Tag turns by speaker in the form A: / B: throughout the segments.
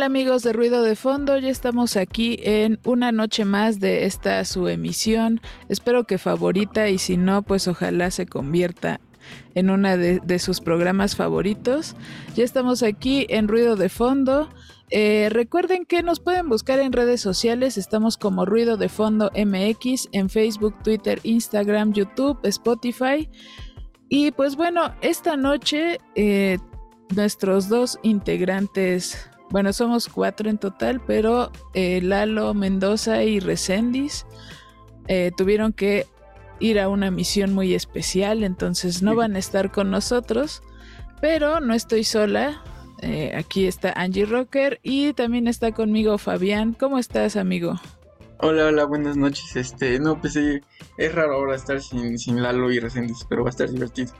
A: Hola amigos de Ruido de Fondo, ya estamos aquí en una noche más de esta su emisión. Espero que favorita y si no, pues ojalá se convierta en una de, sus programas favoritos. Ya estamos aquí en Ruido de Fondo. Eh, recuerden que nos pueden buscar en redes sociales, estamos como Ruido de Fondo MX en Facebook, Twitter, Instagram, YouTube, Spotify. Y pues bueno, esta noche eh, nuestros dos integrantes, bueno, somos cuatro en total, pero eh, Lalo Mendoza y Recendis eh, tuvieron que ir a una misión muy especial, entonces no van a estar con nosotros, pero no estoy sola. Eh, aquí está Angie Rocker y también está conmigo Fabián. ¿Cómo estás, amigo?
B: Hola, hola, buenas noches. Este, no, pues sí, es raro ahora estar sin, sin Lalo y Resendiz, pero va a estar divertido.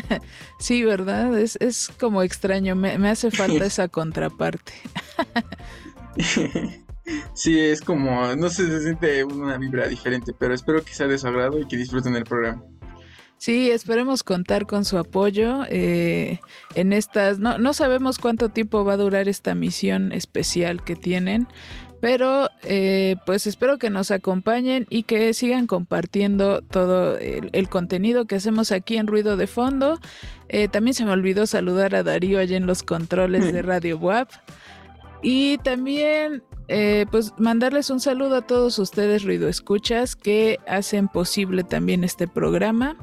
A: Sí, ¿verdad? Es, es como extraño, me, me hace falta esa contraparte.
B: sí, es como, no sé, se siente una vibra diferente, pero espero que sea de su agrado y que disfruten el programa.
A: Sí, esperemos contar con su apoyo eh, en estas. No, no sabemos cuánto tiempo va a durar esta misión especial que tienen, pero eh, pues espero que nos acompañen y que sigan compartiendo todo el, el contenido que hacemos aquí en Ruido de Fondo. Eh, también se me olvidó saludar a Darío allá en los controles de Radio WAP. Y también, eh, pues, mandarles un saludo a todos ustedes, Ruido Escuchas, que hacen posible también este programa.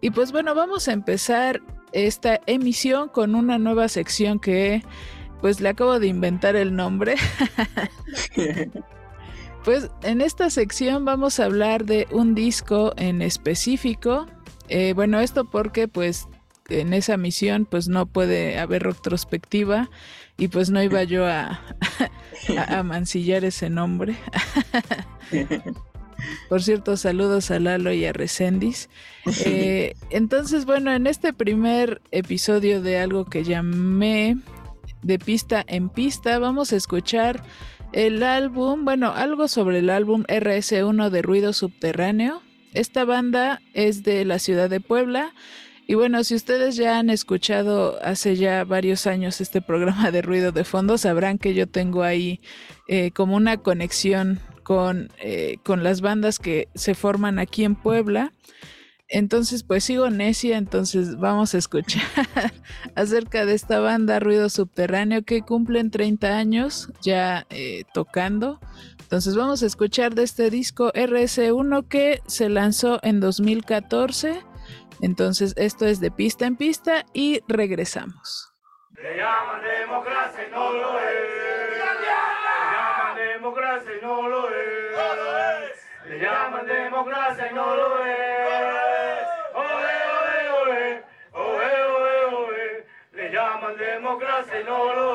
A: Y pues bueno, vamos a empezar esta emisión con una nueva sección que pues le acabo de inventar el nombre. pues en esta sección vamos a hablar de un disco en específico. Eh, bueno, esto porque pues en esa misión pues no puede haber retrospectiva y pues no iba yo a, a, a mancillar ese nombre. Por cierto, saludos a Lalo y a Recendis. Eh, entonces, bueno, en este primer episodio de algo que llamé de pista en pista, vamos a escuchar el álbum, bueno, algo sobre el álbum RS1 de Ruido Subterráneo. Esta banda es de la ciudad de Puebla. Y bueno, si ustedes ya han escuchado hace ya varios años este programa de ruido de fondo, sabrán que yo tengo ahí eh, como una conexión con, eh, con las bandas que se forman aquí en Puebla. Entonces, pues sigo necia, entonces vamos a escuchar acerca de esta banda Ruido Subterráneo que cumplen 30 años ya eh, tocando. Entonces vamos a escuchar de este disco RS1 que se lanzó en 2014. Entonces esto es de pista en pista y regresamos.
C: Le llaman democracia y no lo es. Le llaman democracia y no lo es. Le llaman democracia y no lo es. Democracia no lo.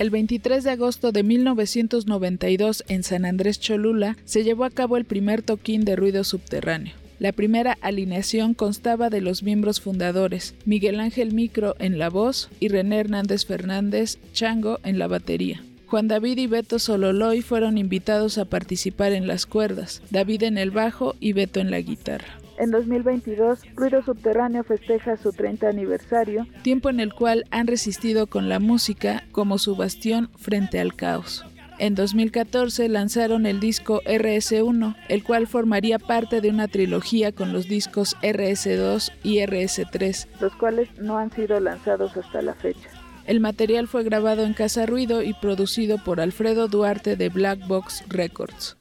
A: El 23 de agosto de 1992 en San Andrés Cholula se llevó a cabo el primer toquín de ruido subterráneo. La primera alineación constaba de los miembros fundadores, Miguel Ángel Micro en la voz y René Hernández Fernández Chango en la batería. Juan David y Beto Sololoy fueron invitados a participar en las cuerdas, David en el bajo y Beto en la guitarra. En 2022, Ruido Subterráneo festeja su 30 aniversario, tiempo en el cual han resistido con la música como su bastión frente al caos. En 2014 lanzaron el disco RS1, el cual formaría parte de una trilogía con los discos RS2 y RS3, los cuales no han sido lanzados hasta la fecha. El material fue grabado en Casa Ruido y producido por Alfredo Duarte de Black Box Records.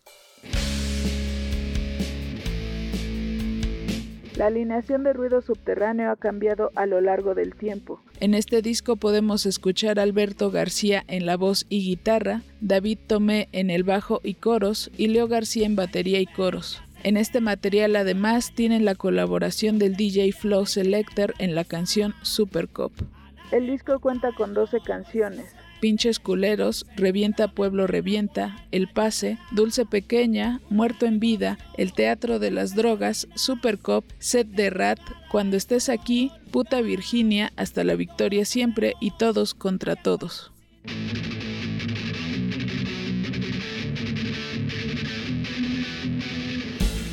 A: La alineación de ruido subterráneo ha cambiado a lo largo del tiempo. En este disco podemos escuchar a Alberto García en la voz y guitarra, David Tomé en el bajo y coros y Leo García en batería y coros. En este material además tienen la colaboración del DJ Flow Selector en la canción Supercop. El disco cuenta con 12 canciones. Pinches culeros, Revienta Pueblo Revienta, El Pase, Dulce Pequeña, Muerto en Vida, El Teatro de las Drogas, Super Cop, Set de Rat, Cuando estés aquí, Puta Virginia, Hasta la Victoria Siempre y Todos contra Todos.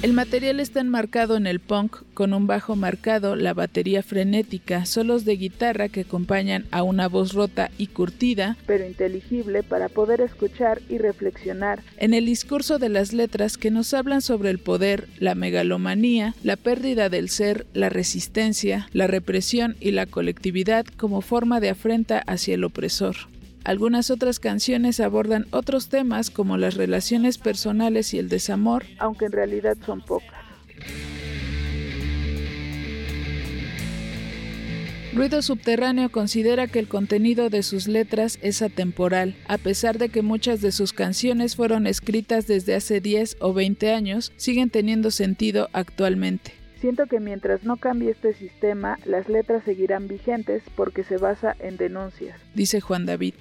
A: El material está enmarcado en el punk con un bajo marcado, la batería frenética, solos de guitarra que acompañan a una voz rota y curtida, pero inteligible para poder escuchar y reflexionar en el discurso de las letras que nos hablan sobre el poder, la megalomanía, la pérdida del ser, la resistencia, la represión y la colectividad como forma de afrenta hacia el opresor. Algunas otras canciones abordan otros temas como las relaciones personales y el desamor, aunque en realidad son pocas. Ruido Subterráneo considera que el contenido de sus letras es atemporal, a pesar de que muchas de sus canciones fueron escritas desde hace 10 o 20 años, siguen teniendo sentido actualmente. Siento que mientras no cambie este sistema, las letras seguirán vigentes porque se basa en denuncias, dice Juan David.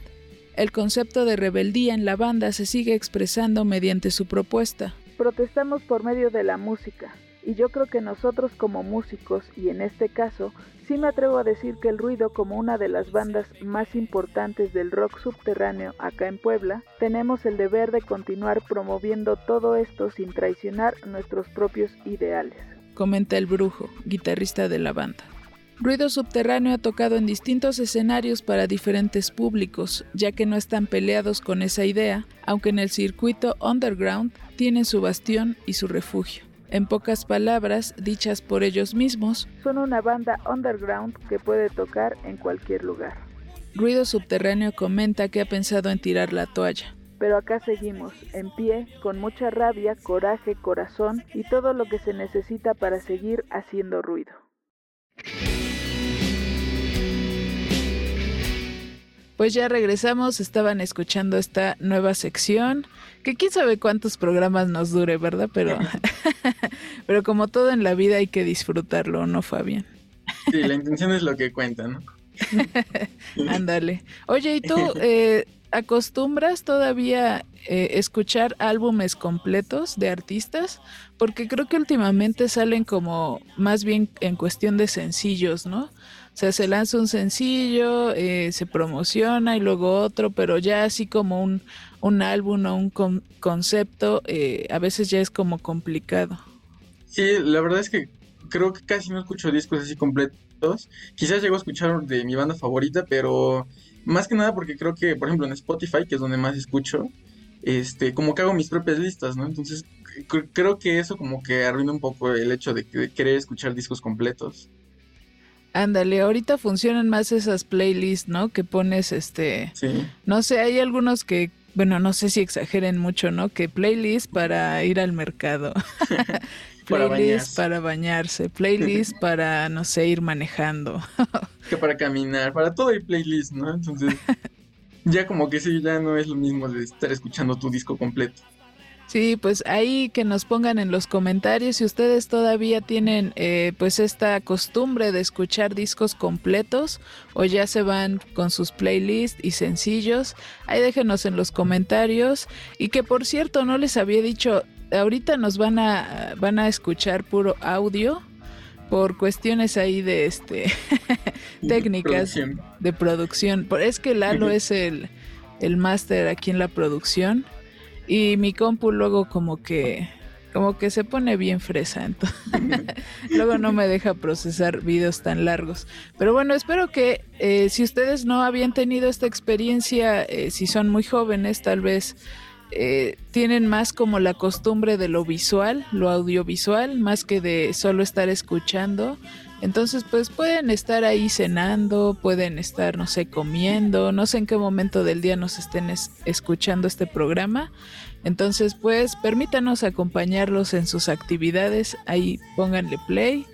A: El concepto de rebeldía en la banda se sigue expresando mediante su propuesta. Protestamos por medio de la música, y yo creo que nosotros como músicos, y en este caso, sí me atrevo a decir que el ruido como una de las bandas más importantes del rock subterráneo acá en Puebla, tenemos el deber de continuar promoviendo todo esto sin traicionar nuestros propios ideales. Comenta el brujo, guitarrista de la banda. Ruido Subterráneo ha tocado en distintos escenarios para diferentes públicos, ya que no están peleados con esa idea, aunque en el circuito underground tienen su bastión y su refugio. En pocas palabras, dichas por ellos mismos, son una banda underground que puede tocar en cualquier lugar. Ruido Subterráneo comenta que ha pensado en tirar la toalla. Pero acá seguimos, en pie, con mucha rabia, coraje, corazón y todo lo que se necesita para seguir haciendo ruido. Pues ya regresamos, estaban escuchando esta nueva sección, que quién sabe cuántos programas nos dure, ¿verdad? Pero, pero como todo en la vida hay que disfrutarlo, ¿no, Fabián?
B: Sí, la intención es lo que cuenta, ¿no?
A: Ándale. Oye, ¿y tú eh, acostumbras todavía eh, escuchar álbumes completos de artistas? Porque creo que últimamente salen como más bien en cuestión de sencillos, ¿no? Sea, se lanza un sencillo, eh, se promociona y luego otro, pero ya así como un, un álbum o un concepto, eh, a veces ya es como complicado.
B: Sí, la verdad es que creo que casi no escucho discos así completos. Quizás llego a escuchar de mi banda favorita, pero más que nada porque creo que, por ejemplo, en Spotify, que es donde más escucho, este, como que hago mis propias listas, ¿no? Entonces, creo que eso como que arruina un poco el hecho de querer escuchar discos completos.
A: Ándale, ahorita funcionan más esas playlists, ¿no? Que pones este.
B: Sí.
A: No sé, hay algunos que, bueno, no sé si exageren mucho, ¿no? Que playlist para ir al mercado. playlist para, bañarse, playlist para, no sé, ir manejando.
B: que para caminar, para todo hay playlist, ¿no? Entonces, ya como que sí, ya no es lo mismo de estar escuchando tu disco completo.
A: Sí, pues ahí que nos pongan en los comentarios si ustedes todavía tienen eh, pues esta costumbre de escuchar discos completos o ya se van con sus playlists y sencillos. Ahí déjenos en los comentarios y que por cierto no les había dicho, ahorita nos van a van a escuchar puro audio por cuestiones ahí de este técnicas de producción. Es que Lalo es el el máster aquí en la producción y mi compu luego como que como que se pone bien fresa, entonces luego no me deja procesar videos tan largos. Pero bueno, espero que eh, si ustedes no habían tenido esta experiencia, eh, si son muy jóvenes, tal vez eh, tienen más como la costumbre de lo visual, lo audiovisual, más que de solo estar escuchando. Entonces, pues pueden estar ahí cenando, pueden estar, no sé, comiendo, no sé en qué momento del día nos estén escuchando este programa. Entonces, pues permítanos acompañarlos en sus actividades, ahí pónganle play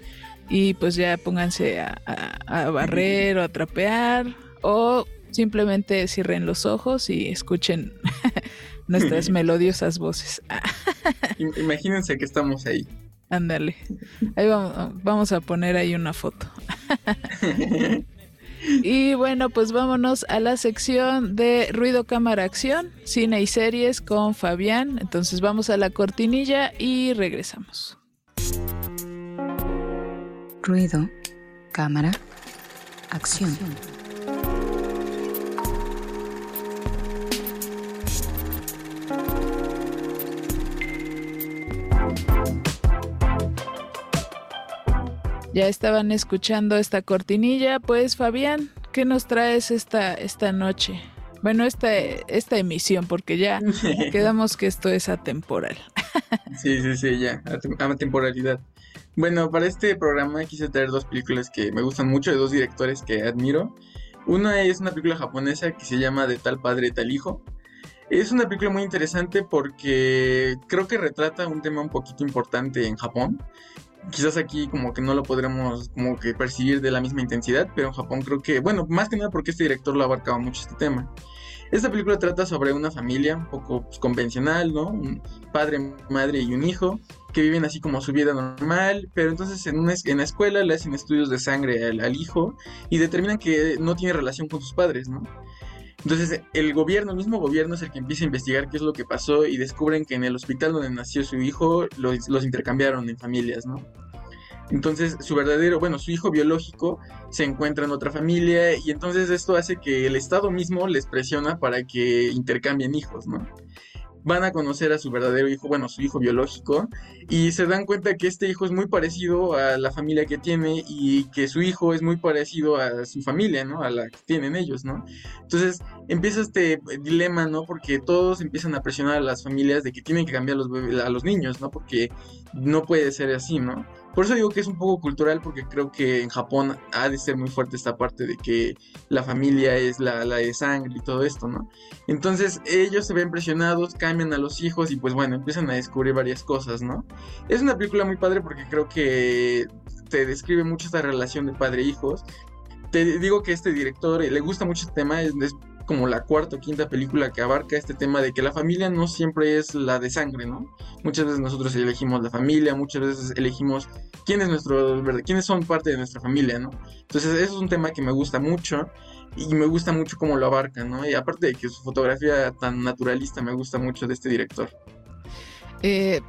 A: y pues ya pónganse a, a barrer o a trapear o simplemente cierren los ojos y escuchen nuestras melodiosas voces.
B: Imagínense que estamos ahí.
A: Ándale. Ahí vamos, vamos a poner ahí una foto. y bueno, pues vámonos a la sección de ruido, cámara, acción, cine y series con Fabián. Entonces vamos a la cortinilla y regresamos.
D: Ruido, cámara, acción.
A: Ya estaban escuchando esta cortinilla, pues Fabián, ¿qué nos traes esta, esta noche? Bueno, esta, esta emisión, porque ya quedamos que esto es atemporal.
B: sí, sí, sí, ya, a temporalidad. Bueno, para este programa quise traer dos películas que me gustan mucho, de dos directores que admiro. Una es una película japonesa que se llama De tal padre, tal hijo. Es una película muy interesante porque creo que retrata un tema un poquito importante en Japón, quizás aquí como que no lo podremos como que percibir de la misma intensidad, pero en Japón creo que, bueno, más que nada porque este director lo abarcaba mucho este tema. Esta película trata sobre una familia un poco pues, convencional, ¿no? Un padre, madre y un hijo que viven así como su vida normal, pero entonces en, una, en la escuela le hacen estudios de sangre al, al hijo y determinan que no tiene relación con sus padres, ¿no? Entonces el gobierno, el mismo gobierno es el que empieza a investigar qué es lo que pasó y descubren que en el hospital donde nació su hijo los, los intercambiaron en familias, ¿no? Entonces su verdadero, bueno, su hijo biológico se encuentra en otra familia y entonces esto hace que el Estado mismo les presiona para que intercambien hijos, ¿no? Van a conocer a su verdadero hijo, bueno, su hijo biológico, y se dan cuenta que este hijo es muy parecido a la familia que tiene y que su hijo es muy parecido a su familia, ¿no? A la que tienen ellos, ¿no? Entonces empieza este dilema, ¿no? Porque todos empiezan a presionar a las familias de que tienen que cambiar a los, a los niños, ¿no? Porque no puede ser así, ¿no? Por eso digo que es un poco cultural, porque creo que en Japón ha de ser muy fuerte esta parte de que la familia es la, la de sangre y todo esto, ¿no? Entonces ellos se ven presionados, cambian a los hijos y pues bueno, empiezan a descubrir varias cosas, ¿no? Es una película muy padre porque creo que te describe mucho esta relación de padre-hijos. Te digo que este director le gusta mucho este tema, es, como la cuarta o quinta película que abarca este tema de que la familia no siempre es la de sangre, ¿no? Muchas veces nosotros elegimos la familia, muchas veces elegimos quién es nuestro, quiénes son parte de nuestra familia, ¿no? Entonces eso es un tema que me gusta mucho y me gusta mucho cómo lo abarca, ¿no? Y aparte de que su fotografía tan naturalista me gusta mucho de este director.
A: Eh,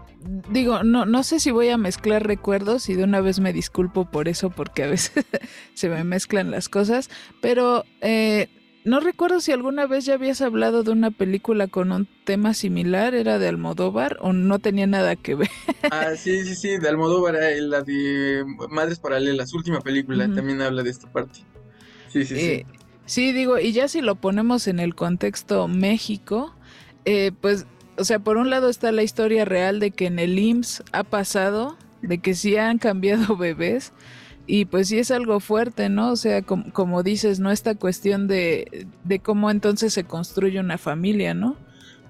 A: digo, no, no sé si voy a mezclar recuerdos y de una vez me disculpo por eso porque a veces se me mezclan las cosas, pero eh, no recuerdo si alguna vez ya habías hablado de una película con un tema similar, ¿era de Almodóvar o no tenía nada que ver?
B: Ah, sí, sí, sí, de Almodóvar, eh, la de Madres Paralelas, última película, también habla de esta parte. Sí, sí, sí.
A: Eh, sí, digo, y ya si lo ponemos en el contexto México, eh, pues, o sea, por un lado está la historia real de que en el IMSS ha pasado, de que sí han cambiado bebés, y pues sí es algo fuerte, ¿no? O sea, como, dices, ¿no? Esta cuestión de, de, cómo entonces se construye una familia, ¿no?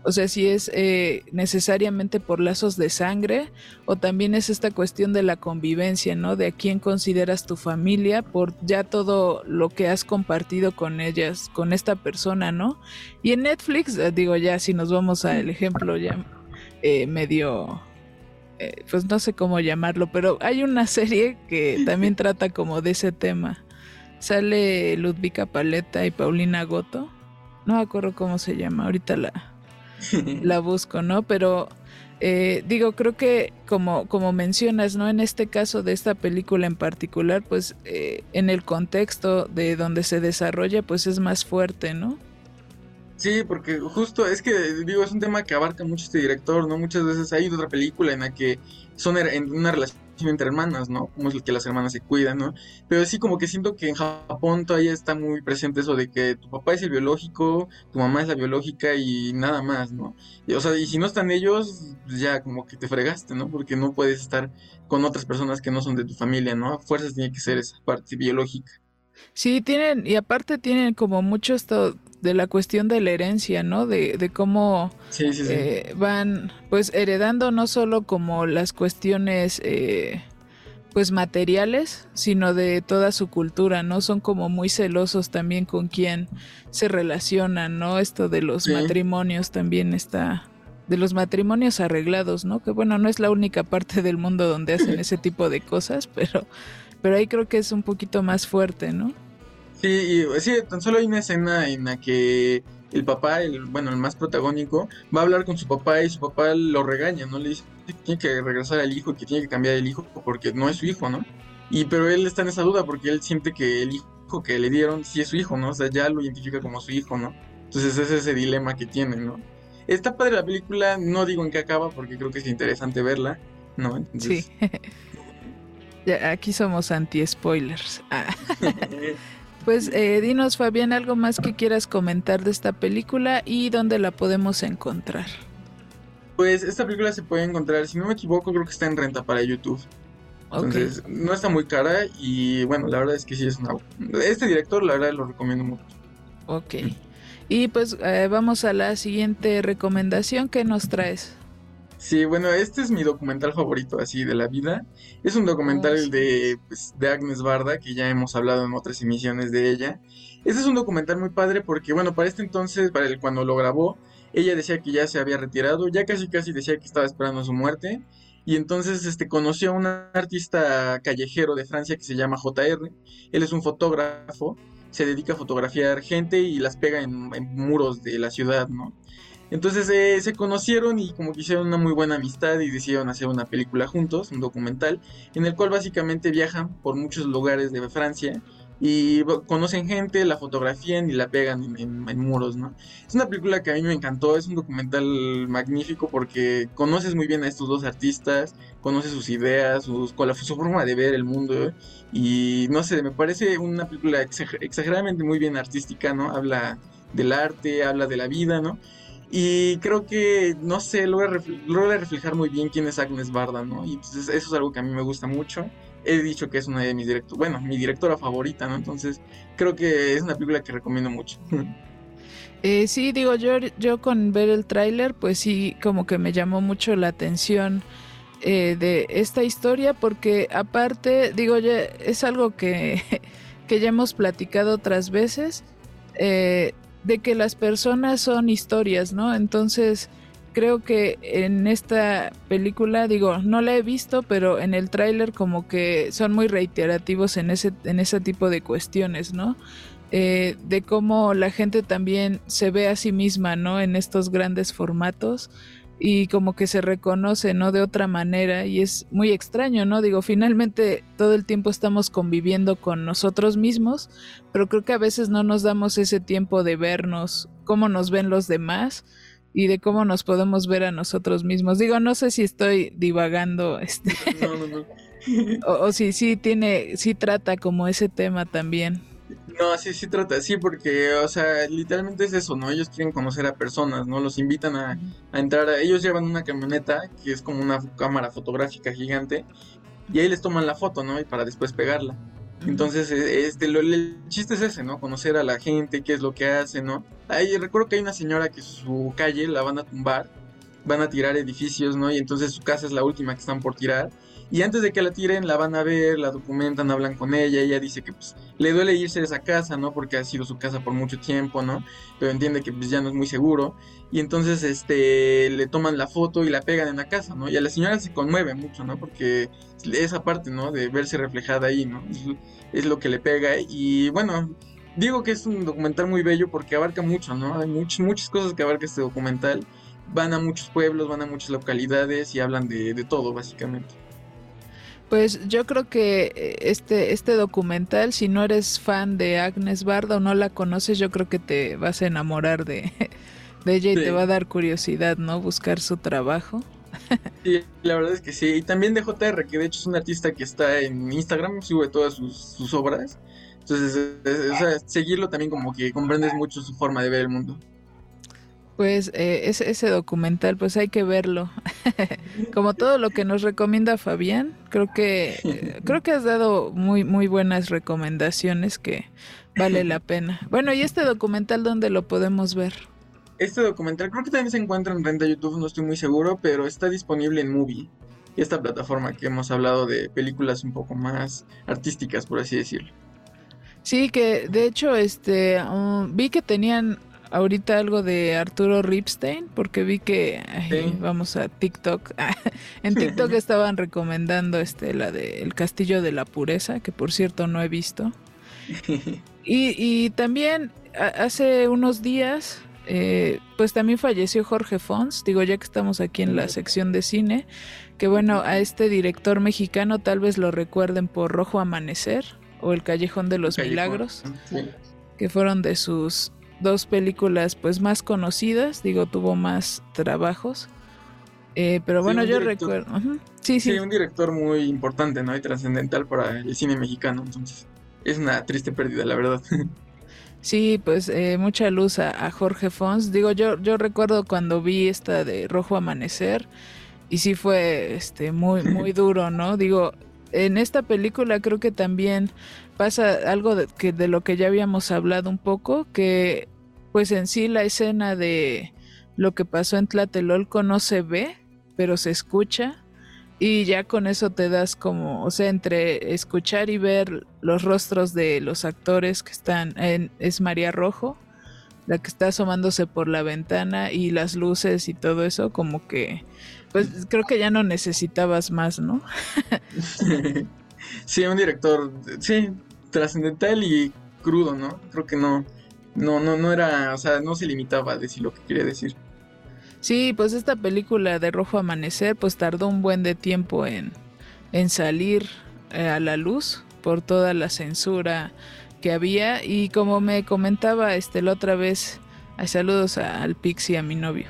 A: O sea, si es eh, necesariamente por lazos de sangre o también es esta cuestión de la convivencia, ¿no? De a quién consideras tu familia por ya todo lo que has compartido con ellas, con esta persona, ¿no? Y en Netflix, digo ya, si nos vamos al ejemplo ya eh, medio eh, pues no sé cómo llamarlo, pero hay una serie que también trata como de ese tema. Sale Ludvika Paleta y Paulina Goto. No me acuerdo cómo se llama, ahorita la, la busco, ¿no? Pero eh, digo, creo que como, como mencionas, ¿no? En este caso de esta película en particular, pues eh, en el contexto de donde se desarrolla, pues es más fuerte, ¿no?
B: Sí, porque justo es que, digo, es un tema que abarca mucho este director, ¿no? Muchas veces hay otra película en la que son en una relación entre hermanas, ¿no? Como es que las hermanas se cuidan, ¿no? Pero sí, como que siento que en Japón todavía está muy presente eso de que tu papá es el biológico, tu mamá es la biológica y nada más, ¿no? o sea, y si no están ellos, pues ya como que te fregaste, ¿no? Porque no puedes estar con otras personas que no son de tu familia, ¿no? A fuerzas tiene que ser esa parte biológica.
A: Sí, tienen, y aparte tienen como mucho esto de la cuestión de la herencia, ¿no? De, de cómo eh, van pues heredando no solo como las cuestiones eh, pues materiales, sino de toda su cultura, ¿no? Son como muy celosos también con quién se relacionan, ¿no? Esto de los matrimonios también está de los matrimonios arreglados, ¿no? Que bueno, no es la única parte del mundo donde hacen ese tipo de cosas, pero pero ahí creo que es un poquito más fuerte, ¿no?
B: Sí, y, sí, tan solo hay una escena en la que el papá, el, bueno, el más protagónico, va a hablar con su papá y su papá lo regaña, ¿no? Le dice que tiene que regresar al hijo, que tiene que cambiar el hijo porque no es su hijo, ¿no? Y pero él está en esa duda porque él siente que el hijo que le dieron sí es su hijo, ¿no? O sea, ya lo identifica como su hijo, ¿no? Entonces ese es ese dilema que tiene, ¿no? Está padre la película, no digo en qué acaba porque creo que es interesante verla, ¿no?
A: Sí. aquí somos anti-spoilers. Ah. Pues eh, dinos, Fabián, algo más que quieras comentar de esta película y dónde la podemos encontrar.
B: Pues esta película se puede encontrar, si no me equivoco, creo que está en renta para YouTube. Entonces, no está muy cara y bueno, la verdad es que sí es una... Este director, la verdad, lo recomiendo mucho.
A: Ok. Y pues eh, vamos a la siguiente recomendación que nos traes.
B: Sí, bueno, este es mi documental favorito así de la vida. Es un documental oh, de, pues, de Agnes Barda, que ya hemos hablado en otras emisiones de ella. Este es un documental muy padre porque, bueno, para este entonces, para el, cuando lo grabó, ella decía que ya se había retirado, ya casi casi decía que estaba esperando su muerte. Y entonces este, conoció a un artista callejero de Francia que se llama JR. Él es un fotógrafo, se dedica a fotografiar gente y las pega en, en muros de la ciudad, ¿no? Entonces eh, se conocieron y como que hicieron una muy buena amistad y decidieron hacer una película juntos, un documental, en el cual básicamente viajan por muchos lugares de Francia y conocen gente, la fotografían y la pegan en, muros, ¿no? Es una película que a mí me encantó, es un documental magnífico porque conoces muy bien a estos dos artistas, conoces sus ideas, su forma de ver el mundo y no sé, me parece una película exageradamente muy bien artística, ¿no? Habla del arte, habla de la vida, ¿no? Y creo que, no sé, logra, reflejar muy bien quién es Agnes Barda, ¿no? Y entonces eso es algo que a mí me gusta mucho. He dicho que es una de mis directoras, bueno, mi directora favorita, ¿no? Entonces creo que es una película que recomiendo mucho.
A: Eh, sí, digo, yo, yo con ver el tráiler, pues sí, como que me llamó mucho la atención eh, de esta historia, porque aparte, digo, ya es algo que, que ya hemos platicado otras veces. Eh, de que las personas son historias, ¿no? Entonces, creo que en esta película, digo, no la he visto, pero en el tráiler como que son muy reiterativos en ese, en ese tipo de cuestiones, ¿no? Eh, de cómo la gente también se ve a sí misma, ¿no? En estos grandes formatos y como que se reconoce, ¿no? De otra manera y es muy extraño, ¿no? Digo, finalmente todo el tiempo estamos conviviendo con nosotros mismos, pero creo que a veces no nos damos ese tiempo de vernos, cómo nos ven los demás y de cómo nos podemos ver a nosotros mismos. Digo, no sé si estoy divagando, este, no, no, no. o, o si sí tiene, sí trata como ese tema también.
B: No, sí, sí trata, sí, porque, o sea, literalmente es eso, ¿no? Ellos quieren conocer a personas, ¿no? Los invitan a, entrar, a, ellos llevan una camioneta que es como una cámara fotográfica gigante y ahí les toman la foto, ¿no? Y para después pegarla. Entonces, e, este, lo, el chiste es ese, ¿no? Conocer a la gente, qué es lo que hace, ¿no? Ahí recuerdo que hay una señora que su calle la van a tumbar, van a tirar edificios, ¿no? Y entonces su casa es la última que están por tirar y antes de que la tiren, la van a ver, la documentan, hablan con ella. Ella dice que pues le duele irse de esa casa, ¿no? Porque ha sido su casa por mucho tiempo, ¿no? Pero entiende que pues ya no es muy seguro. Y entonces este le toman la foto y la pegan en la casa, ¿no? Y a la señora se conmueve mucho, ¿no? Porque esa parte, ¿no? De verse reflejada ahí, ¿no? Es, lo que le pega. Y bueno, digo que es un documental muy bello porque abarca mucho, ¿no? Hay muchas, muchas cosas que abarca este documental. Van a muchos pueblos, van a muchas localidades y hablan de, de todo, básicamente.
A: Pues yo creo que eh, este, este documental, si no eres fan de Agnes Barda o no la conoces, yo creo que te vas a enamorar de, ella y te va a dar curiosidad, ¿no? Buscar su trabajo.
B: Sí, la verdad es que sí. Y también de JR, que de hecho es un artista que está en Instagram, sube todas sus, obras. Entonces, seguirlo también como que comprendes mucho su forma de ver el mundo.
A: Pues eh, ese, ese, documental, pues hay que verlo. Como todo lo que nos recomienda Fabián, creo que eh, creo que has dado muy muy buenas recomendaciones que vale la pena. Bueno, ¿y este documental dónde lo podemos ver?
B: Este documental creo que también se encuentra en renta YouTube, no estoy muy seguro, pero está disponible en Movie. esta plataforma que hemos hablado de películas un poco más artísticas, por así decirlo.
A: Sí, que de hecho, este, um, vi que tenían ahorita algo de Arturo Ripstein, porque vi que ay,
B: Sí.
A: vamos a TikTok. en TikTok estaban recomendando este la de El Castillo de la Pureza, que por cierto no he visto. Y, y también hace unos días, eh, pues también falleció Jorge Fons, digo ya que estamos aquí en la sección de cine, que bueno, a este director mexicano tal vez lo recuerden por Rojo Amanecer o El Callejón de los
B: Callejón.
A: Milagros,
B: Sí.
A: que fueron de sus dos películas pues más conocidas, digo tuvo más trabajos. Eh, pero bueno, yo recuerdo... Sí, sí,
B: Sí, un director muy importante, ¿no? Y trascendental para el cine mexicano, entonces es una triste pérdida, la verdad.
A: Sí, pues eh, mucha luz a, a Jorge Fons. Digo, yo, yo recuerdo cuando vi esta de Rojo Amanecer y sí fue este muy, muy duro, ¿no? Digo, en esta película creo que también pasa algo de, que, de lo que ya habíamos hablado un poco, que pues en sí la escena de lo que pasó en Tlatelolco no se ve, pero se escucha. Y ya con eso te das como, o sea, entre escuchar y ver los rostros de los actores que están en, es María Rojo, la que está asomándose por la ventana y las luces y todo eso, como que, pues creo que ya no necesitabas más, ¿no?
B: sí, un director, sí, trascendental y crudo, ¿no? Creo que no, no, no, no era, o sea, no se limitaba a decir lo que quería decir.
A: Sí, pues esta película de Rojo Amanecer, pues tardó un buen de tiempo en, en salir eh, a la luz por toda la censura que había y como me comentaba este la otra vez, ay, saludos a- al Pixie, a mi novio,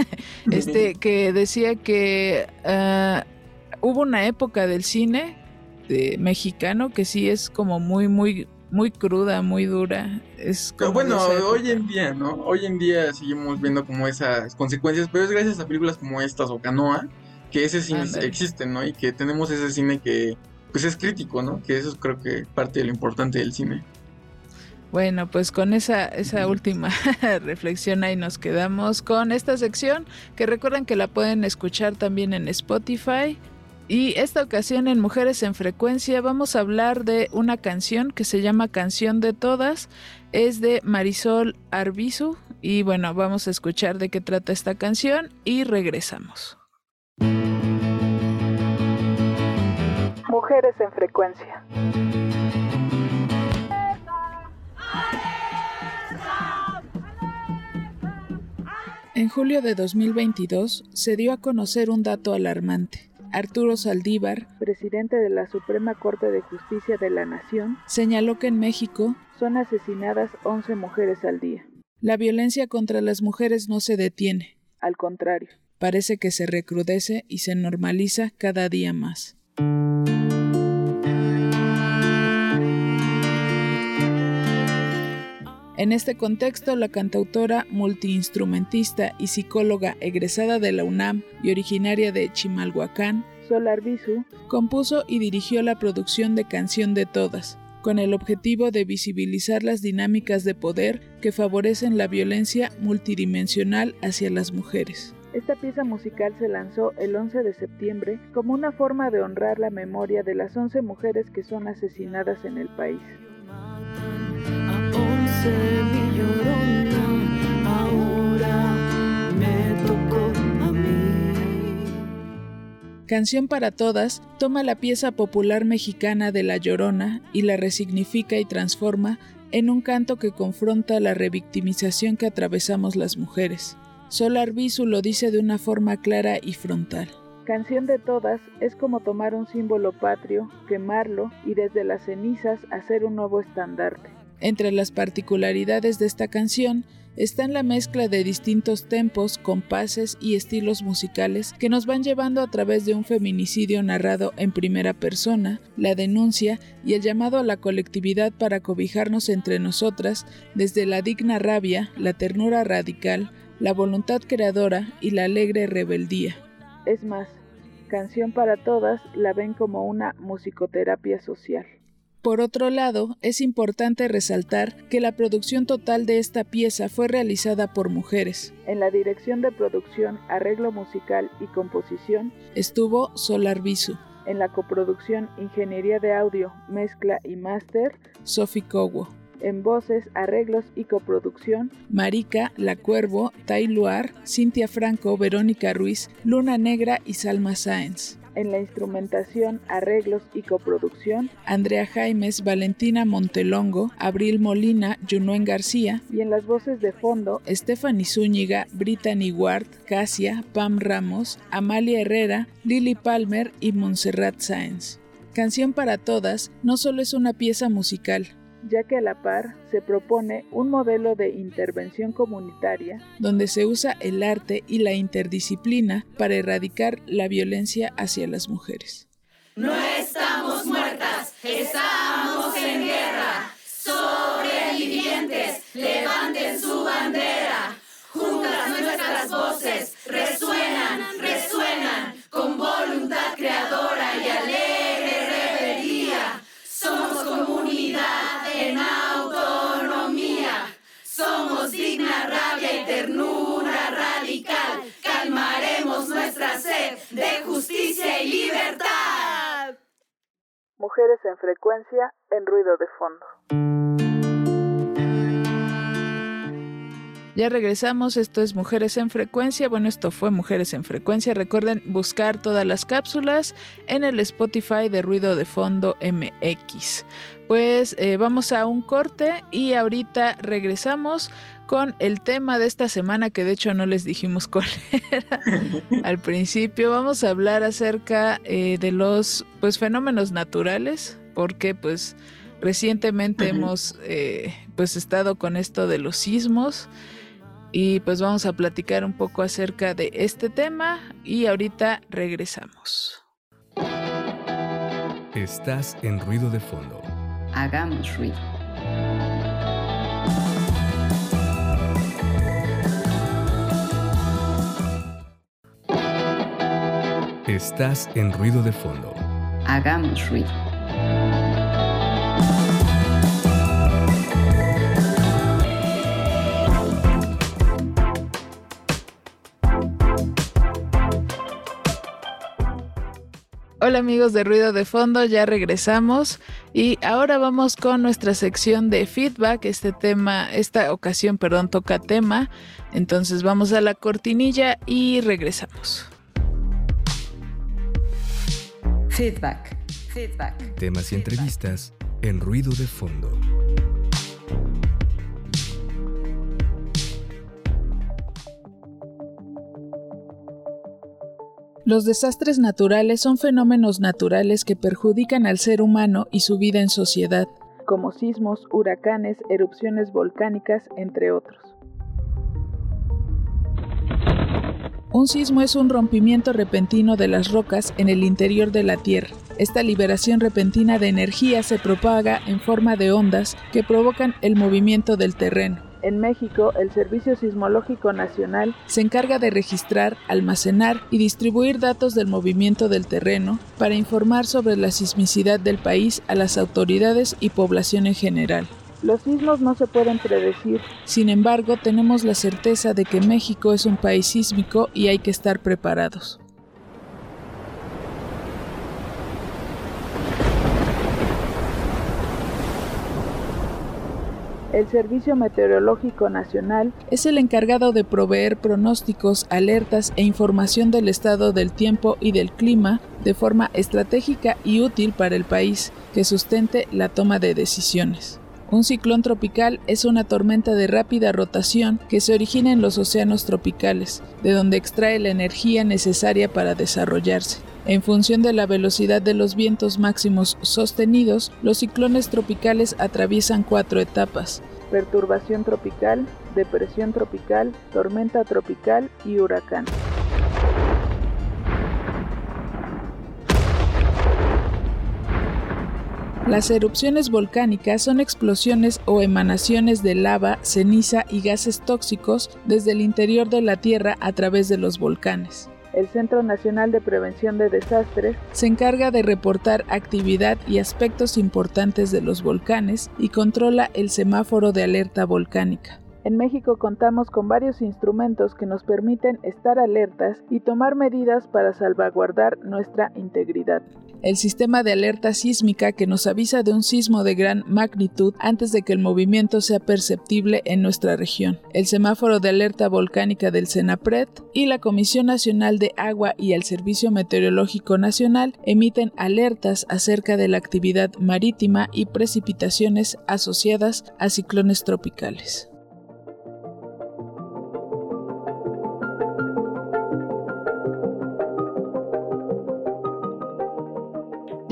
A: este que decía que ah, hubo una época del cine de mexicano que sí es como muy muy muy cruda, muy dura. Es como
B: bueno, hoy en día, ¿no? Hoy en día seguimos viendo como esas consecuencias, pero es gracias a películas como estas o Canoa que ese cine existe, ¿no? Y que tenemos ese cine que pues es crítico, ¿no? Que eso es creo que parte de lo importante del cine.
A: Bueno, pues con esa, esa última reflexión ahí nos quedamos con esta sección que recuerden que la pueden escuchar también en Spotify. Y esta ocasión en Mujeres en Frecuencia vamos a hablar de una canción que se llama Canción de Todas. Es de Marisol Arbizu. Y bueno, vamos a escuchar de qué trata esta canción y regresamos. Mujeres en Frecuencia. En julio de 2022 se dio a conocer un dato alarmante. Arturo Saldívar, presidente de la Suprema Corte de Justicia de la Nación, señaló que en México son asesinadas 11 mujeres al día. La violencia contra las mujeres no se detiene, al contrario, parece que se recrudece y se normaliza cada día más. En este contexto, la cantautora, multiinstrumentista y psicóloga egresada de la UNAM y originaria de Chimalhuacán, Sol Arbizu, compuso y dirigió la producción de Canción de Todas, con el objetivo de visibilizar las dinámicas de poder que favorecen la violencia multidimensional hacia las mujeres. Esta pieza musical se lanzó el 11 de septiembre como una forma de honrar la memoria de las 11 mujeres que son asesinadas en el país. Canción para Todas toma la pieza popular mexicana de La Llorona y la resignifica y transforma en un canto que confronta la revictimización que atravesamos las mujeres. Sol Arbizu lo dice de una forma clara y frontal. Canción de Todas es como tomar un símbolo patrio, quemarlo y desde las cenizas hacer un nuevo estandarte. Entre las particularidades de esta canción están la mezcla de distintos tempos, compases y estilos musicales que nos van llevando a través de un feminicidio narrado en primera persona, la denuncia y el llamado a la colectividad para cobijarnos entre nosotras desde la digna rabia, la ternura radical, la voluntad creadora y la alegre rebeldía. Es más, Canción para Todas la ven como una musicoterapia social. Por otro lado, es importante resaltar que la producción total de esta pieza fue realizada por mujeres.
E: En la dirección de producción, arreglo musical y composición
A: estuvo Solar Bisu.
E: En la coproducción, ingeniería de audio, mezcla y máster,
A: Sophie Cowo.
E: En voces, arreglos y coproducción,
A: Marica, La Cuervo, Tai Luar, Cintia Franco, Verónica Ruiz, Luna Negra y Salma Sáenz
E: en la instrumentación, arreglos y coproducción,
A: Andrea Jaimes, Valentina Montelongo, Abril Molina, Junuen García,
E: y en las voces de fondo,
A: Stephanie Zúñiga, Brittany Ward, Casia, Pam Ramos, Amalia Herrera, Lily Palmer y Montserrat Sáenz. Canción para Todas no solo es una pieza musical,
E: ya que a la par se propone un modelo de intervención comunitaria
A: donde se usa el arte y la interdisciplina para erradicar la violencia hacia las mujeres.
F: No estamos muertas, estamos en guerra. De justicia y libertad.
E: Mujeres en frecuencia en ruido de fondo.
A: Ya regresamos, esto es Mujeres en Frecuencia. Bueno, esto fue Mujeres en Frecuencia. Recuerden buscar todas las cápsulas en el Spotify de Ruido de Fondo MX. Pues eh, vamos a un corte y ahorita regresamos con el tema de esta semana que de hecho no les dijimos cuál era al principio. Vamos a hablar acerca eh, de los pues fenómenos naturales porque pues recientemente hemos eh, pues estado con esto de los sismos y pues vamos a platicar un poco acerca de este tema y ahorita regresamos.
G: Estás en ruido de fondo.
D: Hagamos ruido.
G: Estás en ruido de fondo.
D: Hagamos ruido.
A: Hola amigos de Ruido de Fondo, ya regresamos y ahora vamos con nuestra sección de feedback. Este tema, esta ocasión, perdón, toca tema. Entonces vamos a la cortinilla y regresamos.
D: Feedback. Feedback.
G: Temas y entrevistas en ruido de fondo.
A: Los desastres naturales son fenómenos naturales que perjudican al ser humano y su vida en sociedad,
E: como sismos, huracanes, erupciones volcánicas, entre otros.
A: Un sismo es un rompimiento repentino de las rocas en el interior de la Tierra. Esta liberación repentina de energía se propaga en forma de ondas que provocan el movimiento del terreno.
E: En México, el Servicio Sismológico Nacional
A: se encarga de registrar, almacenar y distribuir datos del movimiento del terreno para informar sobre la sismicidad del país a las autoridades y población en general.
E: Los sismos no se pueden predecir.
A: Sin embargo, tenemos la certeza de que México es un país sísmico y hay que estar preparados.
E: El Servicio Meteorológico Nacional
A: es el encargado de proveer pronósticos, alertas e información del estado del tiempo y del clima de forma estratégica y útil para el país que sustente la toma de decisiones. Un ciclón tropical es una tormenta de rápida rotación que se origina en los océanos tropicales, de donde extrae la energía necesaria para desarrollarse. En función de la velocidad de los vientos máximos sostenidos, los ciclones tropicales atraviesan cuatro etapas.
E: Perturbación tropical, depresión tropical, tormenta tropical y huracán.
A: Las erupciones volcánicas son explosiones o emanaciones de lava, ceniza y gases tóxicos desde el interior de la Tierra a través de los volcanes.
E: El Centro Nacional de Prevención de Desastres
A: se encarga de reportar actividad y aspectos importantes de los volcanes y controla el semáforo de alerta volcánica.
E: En México contamos con varios instrumentos que nos permiten estar alertas y tomar medidas para salvaguardar nuestra integridad.
A: El sistema de alerta sísmica que nos avisa de un sismo de gran magnitud antes de que el movimiento sea perceptible en nuestra región. El semáforo de alerta volcánica del CENAPRED y la Comisión Nacional de Agua y el Servicio Meteorológico Nacional emiten alertas acerca de la actividad marítima y precipitaciones asociadas a ciclones tropicales.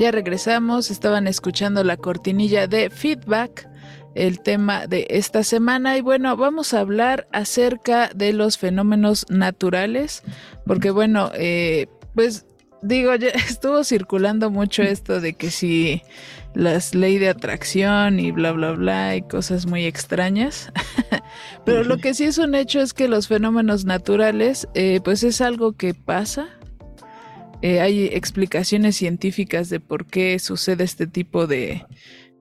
A: Ya regresamos, estaban escuchando la cortinilla de feedback, el tema de esta semana y bueno, vamos a hablar acerca de los fenómenos naturales, porque bueno, eh, pues digo, ya estuvo circulando mucho esto de que si las ley de atracción y bla bla bla y cosas muy extrañas. Pero lo que sí es un hecho es que los fenómenos naturales, eh, pues es algo que pasa, eh, hay explicaciones científicas de por qué sucede este tipo de,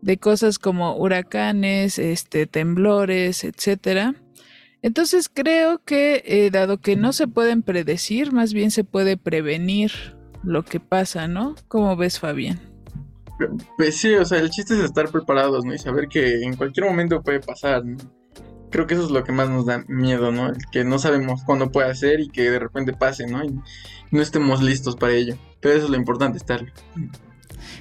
A: de cosas como huracanes, este, temblores, etcétera. Entonces creo que eh, dado que no se pueden predecir, más bien se puede prevenir lo que pasa, ¿no? ¿Cómo ves, Fabián?
B: Pues sí, o sea, el chiste es estar preparados, ¿no? Y saber que en cualquier momento puede pasar, ¿no? Creo que eso es lo que más nos da miedo, ¿no? El que no sabemos cuándo puede ser y que de repente pase, ¿no? Y no estemos listos para ello. Pero eso es lo importante, estarlo.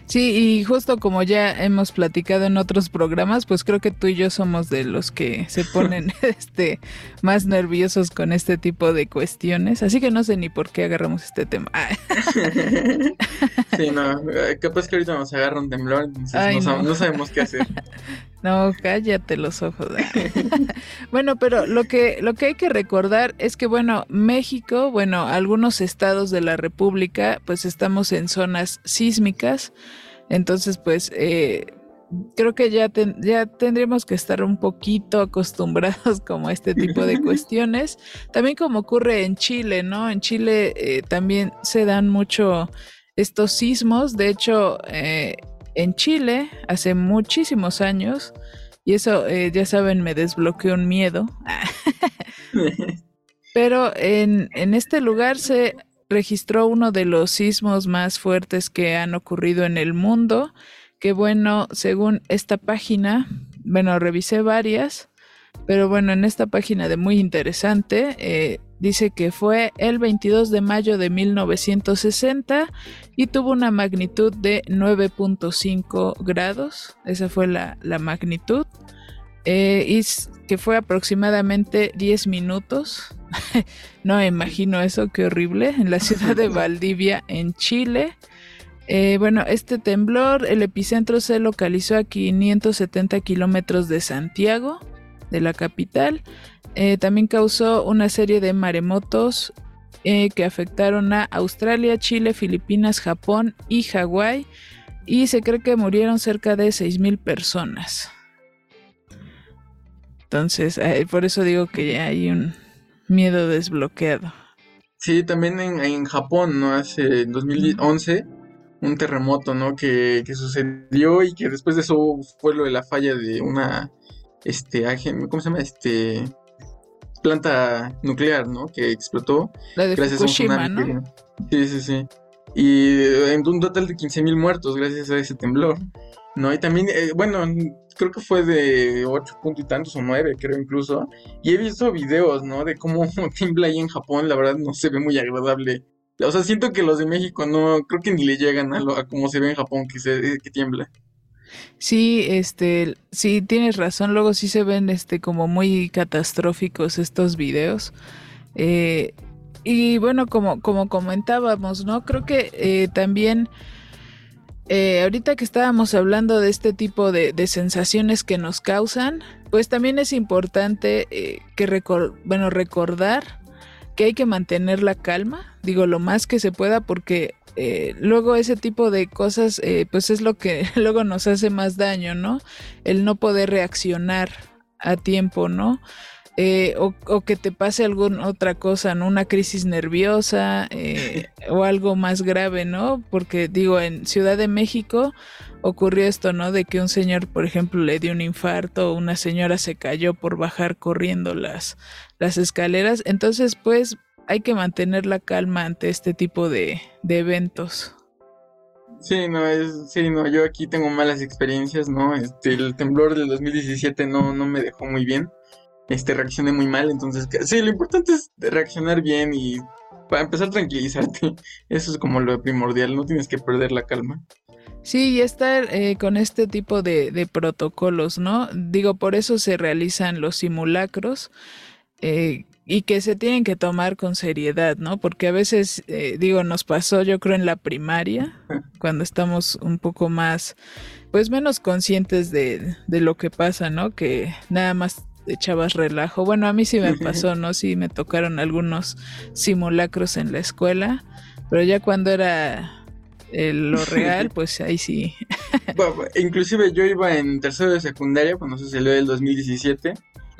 A: Sí, y justo como ya hemos platicado en otros programas, pues creo que tú y yo somos de los que se ponen este más nerviosos con este tipo de cuestiones, así que no sé ni por qué agarramos este tema.
B: sí, no, eh, capaz que ahorita nos agarra un temblor, entonces
A: Ay,
B: no,
A: no.
B: no sabemos qué hacer.
A: No, cállate los ojos. bueno, pero lo que, lo que hay que recordar es que, bueno, México, bueno, algunos estados de la República, pues estamos en zonas sísmicas. Entonces, pues, eh, creo que ya, ten- ya tendríamos que estar un poquito acostumbrados como a este tipo de cuestiones. También como ocurre en Chile, ¿no? En Chile eh, también se dan mucho estos sismos. De hecho, eh, en Chile hace muchísimos años, y eso eh, ya saben, me desbloqueó un miedo. Pero en, en este lugar se registró uno de los sismos más fuertes que han ocurrido en el mundo, que bueno, según esta página, bueno, revisé varias, pero bueno, en esta página de muy interesante, eh, dice que fue el 22 de mayo de 1960 y tuvo una magnitud de 9.5 grados, esa fue la, la magnitud, eh, y que fue aproximadamente 10 minutos. no me imagino eso, qué horrible, en la ciudad de Valdivia, en Chile. Eh, bueno, este temblor, el epicentro se localizó a 570 kilómetros de Santiago, de la capital. Eh, también causó una serie de maremotos eh, que afectaron a Australia, Chile, Filipinas, Japón y Hawái. Y se cree que murieron cerca de 6.000 personas. Entonces, por eso digo que hay un miedo desbloqueado.
B: Sí, también en, Japón, ¿no? Hace en 2011, un terremoto, ¿no? Que, que sucedió y que después de eso fue lo de la falla de una, este, ¿cómo se llama? Este, planta nuclear, ¿no? Que explotó
A: La de
B: gracias a un tsunami. Sí, sí, sí. Y eh, en un total de 15.000 muertos gracias a ese temblor, ¿no? Y también, eh, bueno, creo que fue de 8 puntos y tantos o 9, creo incluso. Y he visto videos, ¿no? De cómo tiembla ahí en Japón, la verdad no se ve muy agradable. O sea, siento que los de México no, creo que ni le llegan a, lo, a cómo se ve en Japón que, se, que tiembla.
A: Sí, este, sí, tienes razón. Luego sí se ven, este, como muy catastróficos estos videos. Eh, y bueno, como, como comentábamos, ¿no? Creo que eh, también, eh, ahorita que estábamos hablando de este tipo de, sensaciones que nos causan, pues también es importante que bueno, recordar que hay que mantener la calma, digo, lo más que se pueda, porque eh, luego ese tipo de cosas, eh, pues es lo que luego nos hace más daño, ¿no? El no poder reaccionar a tiempo, ¿no? eh, o, o que te pase alguna otra cosa, ¿no? Una crisis nerviosa o algo más grave, ¿no? Porque digo, en Ciudad de México ocurrió esto, ¿no? De que un señor, por ejemplo, le dio un infarto, o una señora se cayó por bajar corriendo las, las escaleras. Entonces, pues, hay que mantener la calma ante este tipo de, de eventos.
B: Sí, no, es, sí, no, yo aquí tengo malas experiencias, ¿no? Este, el temblor del 2017 no, no me dejó muy bien. Este, reaccioné muy mal, entonces, sí, lo importante es reaccionar bien y para empezar a tranquilizarte. Eso es como lo primordial, no tienes que perder la calma.
A: Sí, y estar eh, con este tipo de, de protocolos, ¿no? Digo, por eso se realizan los simulacros eh, y que se tienen que tomar con seriedad, ¿no? Porque a veces, eh, digo, nos pasó, yo creo, en la primaria, cuando estamos un poco más, pues menos conscientes de, de lo que pasa, ¿no? Que nada más echabas relajo. Bueno, a mí sí me pasó, ¿no? Sí me tocaron algunos simulacros en la escuela, pero ya cuando era eh, lo real, pues ahí sí.
B: Bueno, inclusive yo iba en tercero de secundaria cuando se salió el 2017.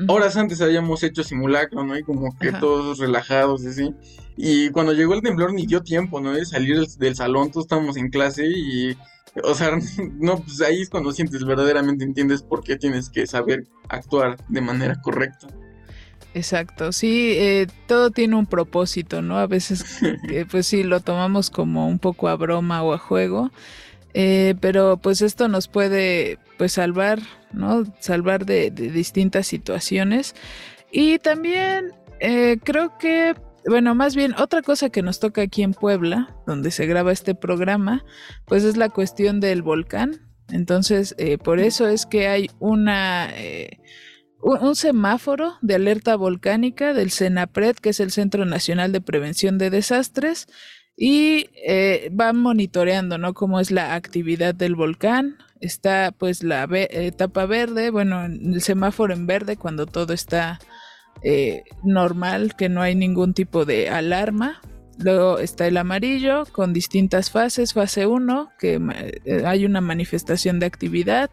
B: Horas antes habíamos hecho simulacro, ¿no? Y como que
A: Ajá.
B: todos relajados, así. Y cuando llegó el temblor ni dio tiempo, ¿no? De salir del, del salón, todos estábamos en clase y... O sea, no, pues ahí es cuando sientes, verdaderamente entiendes por qué tienes que saber actuar de manera correcta.
A: Exacto, sí, eh, todo tiene un propósito, ¿no? A veces, eh, pues sí, lo tomamos como un poco a broma o a juego, eh, pero pues esto nos puede, pues, salvar, ¿no? Salvar de, de distintas situaciones. Y también eh, creo que, bueno, más bien otra cosa que nos toca aquí en Puebla, donde se graba este programa, pues es la cuestión del volcán. Entonces, eh, por eso es que hay una... un, semáforo de alerta volcánica del CENAPRED, que es el Centro Nacional de Prevención de Desastres, y eh, van monitoreando, ¿no? Cómo es la actividad del volcán. Está pues la ve- etapa verde, bueno, en el semáforo en verde cuando todo está eh, normal, que no hay ningún tipo de alarma. Luego está el amarillo con distintas fases. Fase 1, que eh, hay una manifestación de actividad.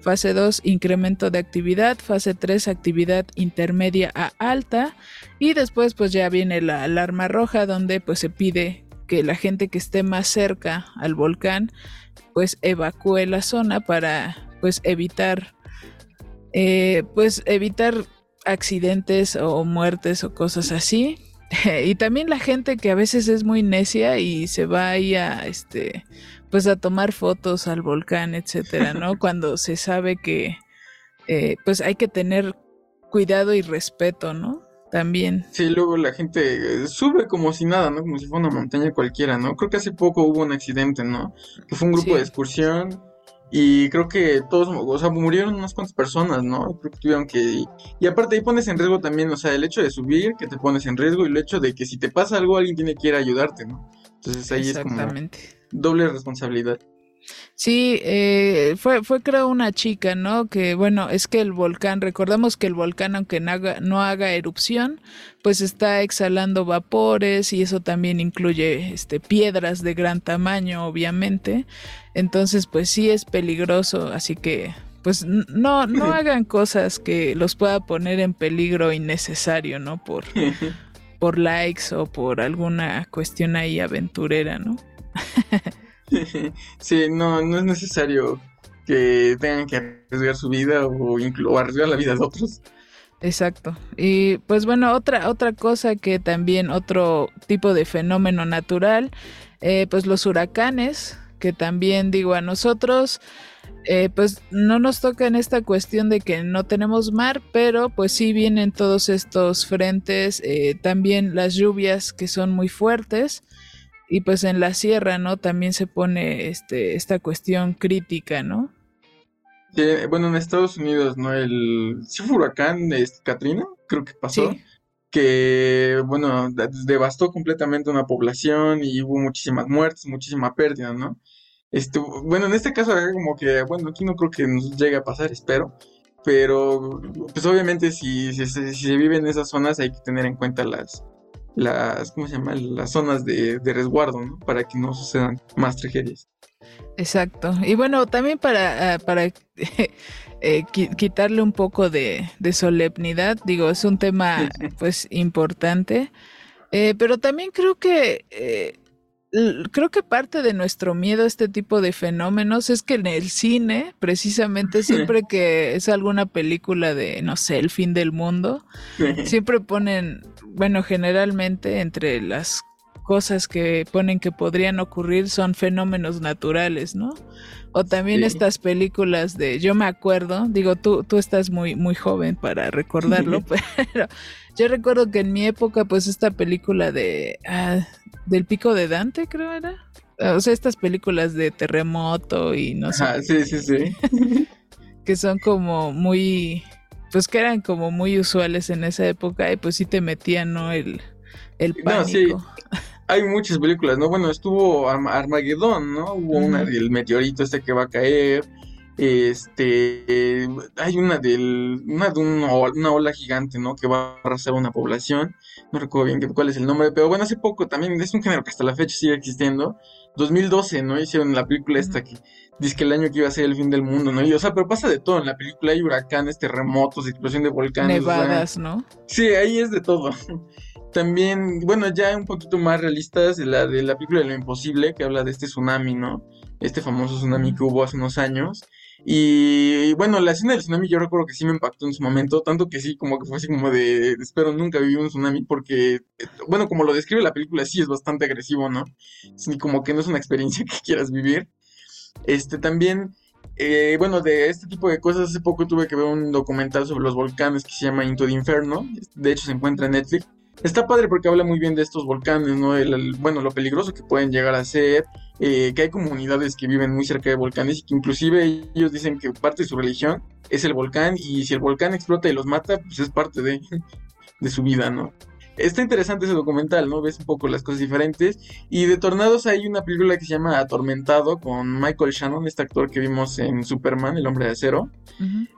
A: Fase 2, incremento de actividad. Fase 3, actividad intermedia a alta. Y después pues ya viene la alarma roja donde pues se pide que la gente que esté más cerca al volcán pues evacúe la zona para pues evitar eh, pues evitar accidentes o muertes o cosas así. y también la gente que a veces es muy necia y se va ahí a este pues a tomar fotos al volcán, etcétera, ¿no? Cuando se sabe que eh, pues hay que tener cuidado y respeto, ¿no? También.
B: Sí, luego la gente sube como si nada, ¿no? Como si fuera una montaña cualquiera, ¿no? Creo que hace poco hubo un accidente, ¿no? Que fue un grupo
A: Sí.
B: de excursión y creo que todos, o sea, murieron unas cuantas personas, ¿no? Creo que tuvieron que... Y aparte ahí pones en riesgo también, o sea, el hecho de subir, que te pones en riesgo, y el hecho de que si te pasa algo, alguien tiene que ir a ayudarte, ¿no? Entonces ahí es como doble responsabilidad.
A: Sí, eh, fue, fue creo una chica, ¿no? Que bueno, es que el volcán, recordamos que el volcán, aunque no haga, no haga erupción, pues está exhalando vapores y eso también incluye este, piedras de gran tamaño, obviamente. Entonces, pues sí es peligroso, así que pues no, no hagan cosas que los pueda poner en peligro innecesario, ¿no? Por, por likes o por alguna cuestión ahí aventurera, ¿no?
B: Sí, no, no es necesario que tengan que arriesgar su vida o, o arriesgar la vida de otros.
A: Exacto. Y pues bueno, otra, otra cosa que también, otro tipo de fenómeno natural, eh, pues los huracanes, que también digo a nosotros, eh, pues no nos toca en esta cuestión de que no tenemos mar, pero pues sí vienen todos estos frentes, eh, también las lluvias que son muy fuertes. Y pues en la sierra, ¿no? También se pone este, esta cuestión crítica, ¿no?
B: Sí, bueno, en Estados Unidos, ¿no? El sí fue huracán este, Katrina, creo que pasó,
A: Sí.
B: que, bueno, de- devastó completamente una población y hubo muchísimas muertes, muchísima pérdida, ¿no? Este, bueno, en este caso, como que, bueno, aquí no creo que nos llegue a pasar, espero, pero, pues obviamente si, si se vive en esas zonas hay que tener en cuenta las, las, ¿cómo se llama? Las zonas de, de resguardo, ¿no? Para que no sucedan más tragedias.
A: Exacto. Y bueno, también para, ah, para eh, qui- quitarle un poco de, de solemnidad, digo, es un tema pues importante, eh, pero también creo que eh, creo que parte de nuestro miedo a este tipo de fenómenos es que en el cine, precisamente siempre que es alguna película de, no sé, el fin del mundo, siempre ponen, bueno, generalmente entre las cosas que ponen que podrían ocurrir son fenómenos naturales, ¿no? O también
B: Sí.
A: estas películas de, yo me acuerdo, digo, tú, tú estás muy, muy joven para recordarlo, pero yo recuerdo que en mi época, pues esta película de, ah, del pico de Dante, creo era. O sea, estas películas de terremoto y no sé,
B: Ajá, sí, sí, sí.
A: que son como muy, pues que eran como muy usuales en esa época y pues sí te metían, ¿no? El, el
B: No,
A: pánico.
B: sí. Hay muchas películas, ¿no? Bueno, estuvo Arm- Armagedón, ¿no? Hubo una del meteorito este que va a caer. Este, hay una del, una de un o- una ola gigante, ¿no? Que va a arrasar una población. No recuerdo bien qué- cuál es el nombre, pero bueno, hace poco también es un género que hasta la fecha sigue existiendo. 2012, ¿no? Hicieron la película esta que dice que el año que iba a ser el fin del mundo, ¿no? Y, o sea, pero pasa de todo en la película. Hay huracanes, terremotos, explosión de volcanes. o sea,
A: Nevadas, ¿no?
B: Sí, ahí es de todo. También, bueno, ya un poquito más realistas, la de la película de lo imposible, que habla de este tsunami, ¿no? Este famoso tsunami que hubo hace unos años. Y, bueno, la escena del tsunami yo recuerdo que sí me impactó en su momento, tanto que sí, como que fue así como de, espero nunca vivir un tsunami, porque, bueno, como lo describe la película, sí es bastante agresivo, ¿no? Sí, como que no es una experiencia que quieras vivir. Este, también, eh, bueno, de este tipo de cosas, hace poco tuve que ver un documental sobre los volcanes que se llama Into the Inferno. De hecho, se encuentra en Netflix. Está padre porque habla muy bien de estos volcanes, ¿no? El- el- bueno, lo peligroso que pueden llegar a ser, eh, que hay comunidades que viven muy cerca de volcanes y que inclusive ellos dicen que parte de su religión es el volcán y si el volcán explota y los mata, pues es parte de, de su vida, ¿no? Está interesante ese documental, ¿no? Ves un poco las cosas diferentes. Y de tornados hay una película que se llama Atormentado con Michael Shannon, este actor que vimos en Superman, el hombre de acero.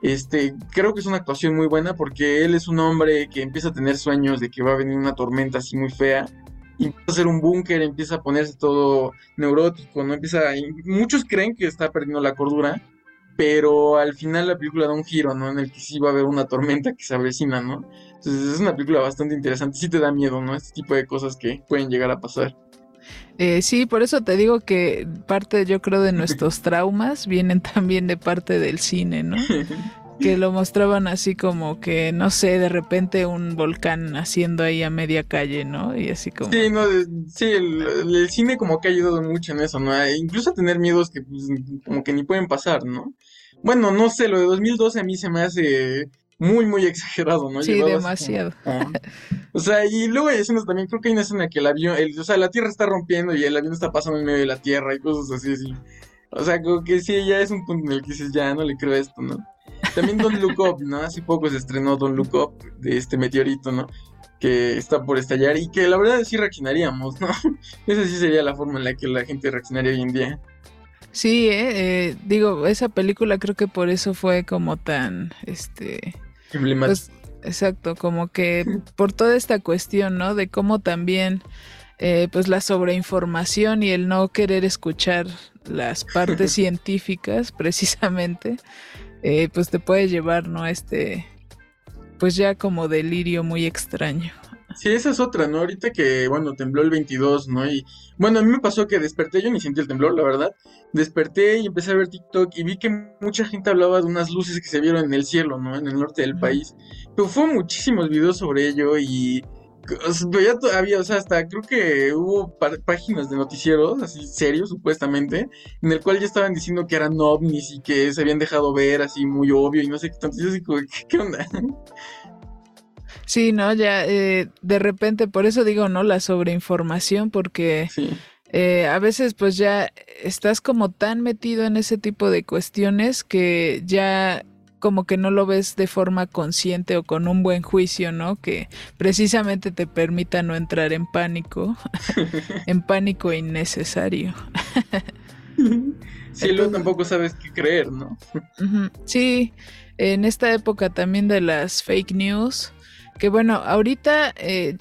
B: Este, creo que es una actuación muy buena porque él es un hombre que empieza a tener sueños de que va a venir una tormenta así muy fea. Y empieza a hacer un búnker, empieza a ponerse todo neurótico, ¿no? Empieza y muchos creen que está perdiendo la cordura, pero al final la película da un giro, ¿no? En el que sí va a haber una tormenta que se avecina, ¿no? Entonces es una película bastante interesante, sí te da miedo, ¿no? Este tipo de cosas que pueden llegar a pasar.
A: Eh, sí, por eso te digo que parte, yo creo, de nuestros traumas vienen también de parte del cine, ¿no? Que lo mostraban así como que, no sé, de repente un volcán haciendo ahí a media calle, ¿no? Y así como...
B: Sí, no, de- sí, el, el cine como que ha ayudado mucho en eso, ¿no? E incluso a tener miedos que pues, como que ni pueden pasar, ¿no? Bueno, no sé, lo de 2012 a mí se me hace muy, muy exagerado, ¿no?
A: Sí, demasiado.
B: como- o sea, y luego hay escenas también, creo que hay una escena que el avión, el, o sea, la Tierra está rompiendo y el avión está pasando en medio de la Tierra y cosas así, así. O sea, como que sí, ya es un punto en el que dices, ya no le creo esto, ¿no? También Don't Look Up, ¿no? Hace poco se estrenó Don't Look Up de este meteorito, ¿no? Que está por estallar y que la verdad sí reaccionaríamos, ¿no? Esa sí sería la forma en la que la gente reaccionaría hoy en día.
A: Sí, eh, eh, digo, esa película creo que por eso fue como tan, este, pues, exacto, como que por toda esta cuestión, ¿no? De cómo también, eh, pues la sobreinformación y el no querer escuchar las partes científicas, precisamente, eh, pues te puede llevar, ¿no? A este, pues ya como delirio muy extraño.
B: Sí, esa es otra, ¿no? Ahorita que, bueno, tembló el 22, ¿no? Y bueno, a mí me pasó que desperté, yo ni sentí el temblor, la verdad. Desperté y empecé a ver TikTok y vi que mucha gente hablaba de unas luces que se vieron en el cielo, ¿no? En el norte del país. Pero fue muchísimos videos sobre ello y... ya todavía, o sea, hasta creo que hubo páginas de noticieros, así serios supuestamente, en el cual ya estaban diciendo que eran ovnis y que se habían dejado ver así muy obvio y no sé qué tanto. Yo así como, ¿qué, qué onda?
A: Sí, ¿no? Ya eh, de repente, por eso digo, ¿no? La sobreinformación, porque
B: Sí.
A: eh, a veces pues ya estás como tan metido en ese tipo de cuestiones que ya como que no lo ves de forma consciente o con un buen juicio, ¿no? Que precisamente te permita no entrar en pánico, en pánico innecesario.
B: Sí, luego tampoco sabes qué creer, ¿no?
A: Sí, en esta época también de las fake news, que bueno, ahorita, eh,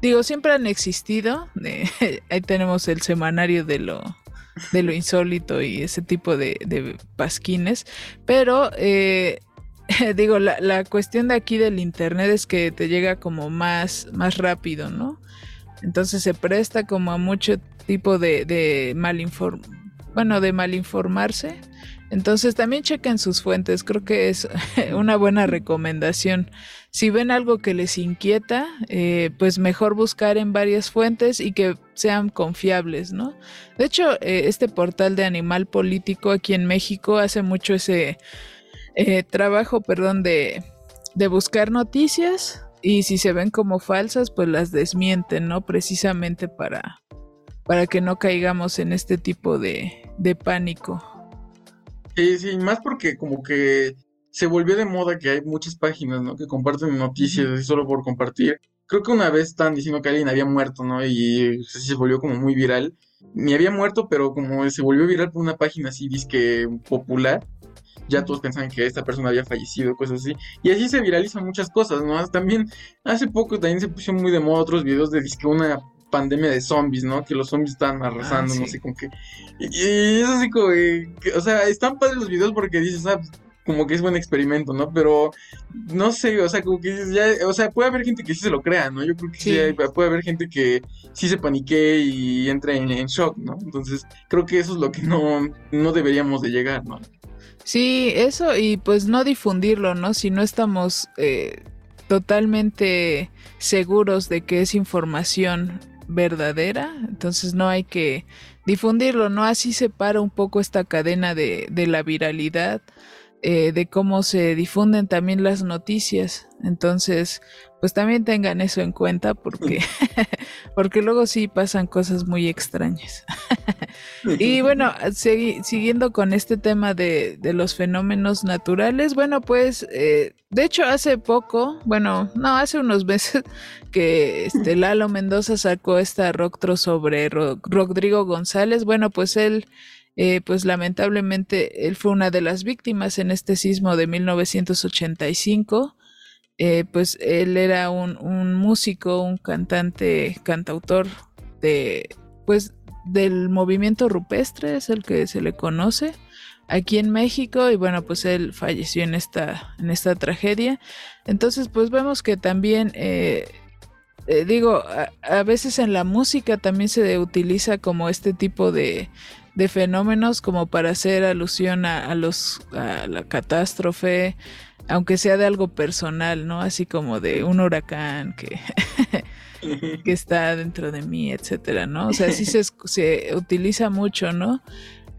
A: digo, siempre han existido, eh, ahí tenemos el semanario de lo, de lo insólito y ese tipo de, pasquines. Pero eh, digo, la, la, cuestión de aquí del internet es que te llega como más, más rápido, ¿no? Entonces se presta como a mucho tipo de, de bueno, de malinformarse. Entonces también chequen sus fuentes, creo que es una buena recomendación. Si ven algo que les inquieta, eh, pues mejor buscar en varias fuentes y que sean confiables, ¿no? De hecho, eh, este portal de Animal Político aquí en México hace mucho ese eh, trabajo, perdón, de, de buscar noticias y si se ven como falsas, pues las desmienten, ¿no? Precisamente para, para que no caigamos en este tipo de, de pánico.
B: Sí, sí, más porque como que se volvió de moda que hay muchas páginas, ¿no? Que comparten noticias así solo por compartir. Creo que una vez estaban diciendo que alguien había muerto, ¿no? Y se volvió como muy viral. Ni había muerto, pero como se volvió viral por una página así, disque popular, ya todos pensaban que esta persona había fallecido, cosas así. Y así se viralizan muchas cosas, ¿no? También hace poco también se pusieron muy de moda otros videos de disque una pandemia de zombies, ¿no? Que los zombies estaban arrasando,
A: Ah,
B: no sé con qué. Y, y es así como, que- que, o sea, están padres los videos porque dices, ah, como que es buen experimento, ¿no? Pero no sé, o sea, como que ya, o sea, puede haber gente que sí se lo crea, ¿no? Yo creo que sí,
A: Sí.
B: hay- puede haber gente que sí se paniquee y entre en, en shock, ¿no? Entonces, creo que eso es lo que no, no deberíamos de llegar, ¿no?
A: Sí, eso y pues no difundirlo, ¿no? Si no estamos eh, totalmente seguros de que es información verdadera, entonces no hay que difundirlo, ¿no? Así se para un poco esta cadena de, de la viralidad, eh, de cómo se difunden también las noticias. Entonces, pues también tengan eso en cuenta porque, porque luego sí pasan cosas muy extrañas. Y bueno, segui- siguiendo con este tema de, de los fenómenos naturales, bueno, pues eh, de hecho hace poco, bueno, no, hace unos meses que este Lalo Mendoza sacó esta rocktro sobre Ro- Rodrigo González, bueno, pues él, eh, pues lamentablemente, él fue una de las víctimas en este sismo de 1985. Eh, pues él era un, un músico, un cantante, cantautor de, pues del movimiento rupestre, es el que se le conoce aquí en México y bueno, pues él falleció en esta, en esta tragedia. Entonces, pues vemos que también, eh, eh, digo, a, veces en la música también se utiliza como este tipo de, de fenómenos como para hacer alusión a, a los, a la catástrofe, aunque sea de algo personal, ¿no? Así como de un huracán que que está dentro de mí, etcétera, ¿no? O sea, sí se, se utiliza mucho, ¿no?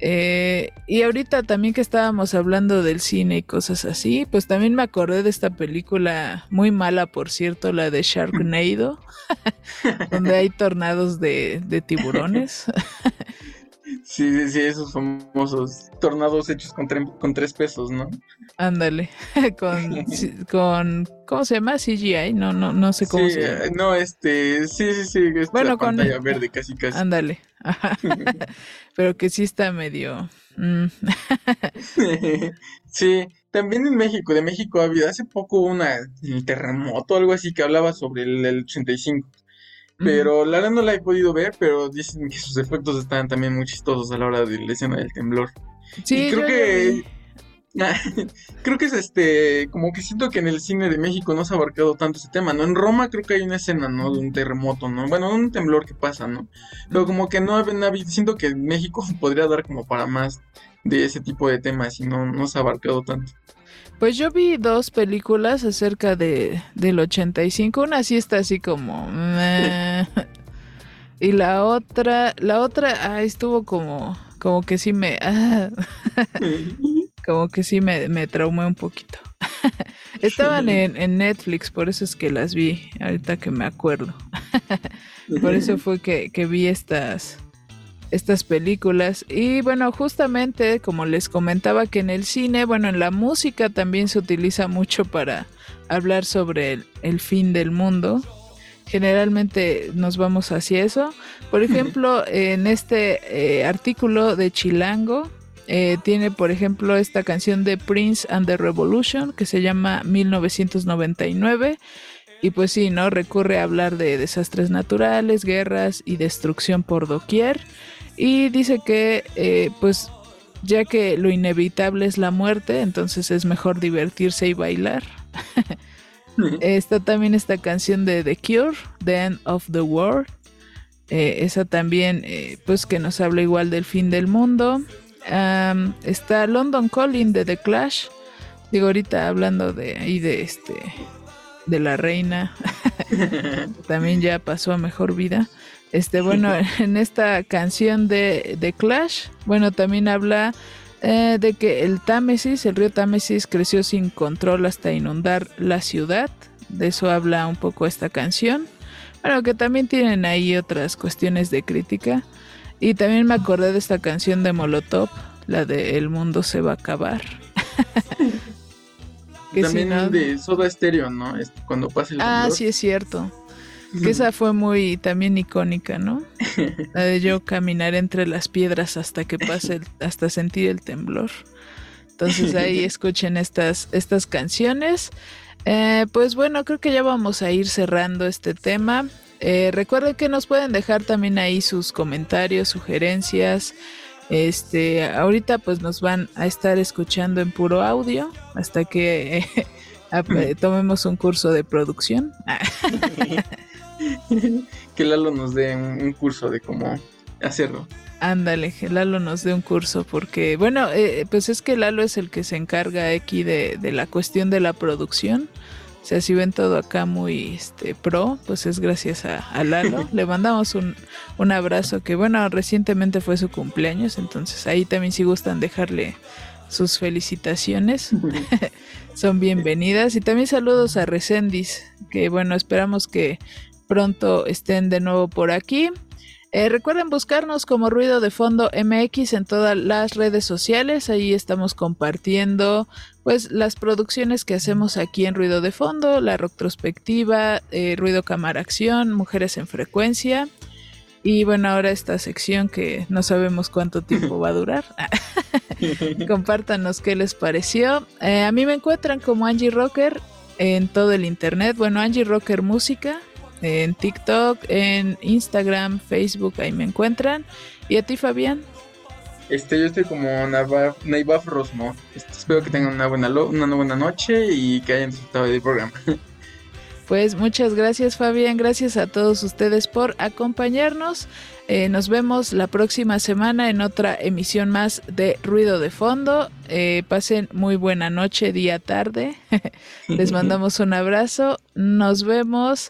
A: Eh, y ahorita también que estábamos hablando del cine y cosas así, pues también me acordé de esta película muy mala, por cierto, la de Sharknado, donde hay tornados de, de tiburones.
B: Sí, sí, sí, esos famosos tornados hechos con, tre- con tres pesos, ¿no?
A: Ándale, con, con, ¿cómo se llama? CGI, no, no, no sé cómo
B: Sí,
A: se llama.
B: eh, no, este, sí, sí, sí, esta
A: Bueno, con-
B: pantalla verde casi casi.
A: Ándale, pero que sí está medio... mm,
B: Sí, también en México, de México ha habido hace poco una el terremoto, algo así que hablaba sobre el, el 85. Pero la verdad no la he podido ver, pero dicen que sus efectos están también muy chistosos a la hora de la escena del temblor.
A: Sí,
B: y creo que creo que es este, como que siento que en el cine de México no se ha abarcado tanto ese tema, ¿no? En Roma creo que hay una escena, ¿no? De un terremoto, ¿no? Bueno, un temblor que pasa, ¿no? Pero como que no, ha- no siento que México podría dar como para más de ese tipo de temas y no, no se ha abarcado tanto.
A: Pues yo vi dos películas acerca de, del 85. Una sí está así como... meh, y la otra, la otra, ah, estuvo como, como que sí me... ah, como que sí me, me traumé un poquito. Estaban en, en Netflix, por eso es que las vi, ahorita que me acuerdo. Por eso fue que, que vi estas, estas películas. Y bueno, justamente como les comentaba que en el cine, bueno, en la música también se utiliza mucho para hablar sobre el, el fin del mundo. Generalmente nos vamos hacia eso. Por ejemplo, en este eh, artículo de Chilango, eh, tiene, por ejemplo, esta canción de Prince and the Revolution que se llama 1999. Y pues sí, ¿no? Recurre a hablar de desastres naturales, guerras y destrucción por doquier. Y dice que, eh, pues, ya que lo inevitable es la muerte, entonces es mejor divertirse y bailar. Está también esta canción de The Cure, The End of the World. Eh, esa también, eh, pues que nos habla igual del fin del mundo. Está London Calling de The Clash. Digo, ahorita hablando de ahí de este, de la reina. también ya pasó a mejor vida. Este, bueno, en esta canción de, de Clash, bueno, también habla eh, de que el Támesis, el río Támesis, creció sin control hasta inundar la ciudad. De eso habla un poco esta canción. Bueno, que también tienen ahí otras cuestiones de crítica. Y también me acordé de esta canción de Molotov, la de El mundo se va a acabar. Que
B: También
A: si no-
B: de Soda Stereo, ¿no? Cuando pasa el
A: Ah,
B: temblor.
A: sí es cierto. Que esa fue muy también icónica, ¿no? La de yo caminar entre las piedras hasta que pase, el- hasta sentir el temblor. Entonces ahí escuchen estas, estas canciones. Eh, pues bueno, creo que ya vamos a ir cerrando este tema. Eh, recuerden que nos pueden dejar también ahí sus comentarios, sugerencias. Este, ahorita pues nos van a estar escuchando en puro audio hasta que eh, eh, tomemos un curso de producción.
B: que Lalo nos dé un, un curso de cómo hacerlo.
A: Ándale, que Lalo nos dé un curso porque, bueno, eh, pues es que Lalo es el que se encarga aquí de, de la cuestión de la producción. O sea, si ven todo acá muy este, pro, pues es gracias a, a Lalo. Le mandamos un, un abrazo que, bueno, recientemente fue su cumpleaños, entonces ahí también si gustan dejarle sus felicitaciones, son bienvenidas. Y también saludos a Recendis, que bueno, esperamos que pronto estén de nuevo por aquí. Eh, recuerden buscarnos como Ruido de Fondo MX en todas las redes sociales. Ahí estamos compartiendo pues las producciones que hacemos aquí en Ruido de Fondo, la retrospectiva, eh, Ruido Cámara Acción, Mujeres en Frecuencia. Y bueno, ahora esta sección que no sabemos cuánto tiempo va a durar. Compártanos qué les pareció. Eh, a mí me encuentran como Angie Rocker en todo el internet. Bueno, Angie Rocker Música en TikTok, en Instagram, Facebook, ahí me encuentran. ¿Y a ti, Fabián?
B: Este, yo estoy como Naivaf Rosmo. Este, espero que tengan una buena, lo- una buena noche y que hayan disfrutado del programa.
A: Pues muchas gracias, Fabián. Gracias a todos ustedes por acompañarnos. Eh, nos vemos la próxima semana en otra emisión más de Ruido de Fondo. Eh, pasen muy buena noche, día, tarde. Les mandamos un abrazo. Nos vemos.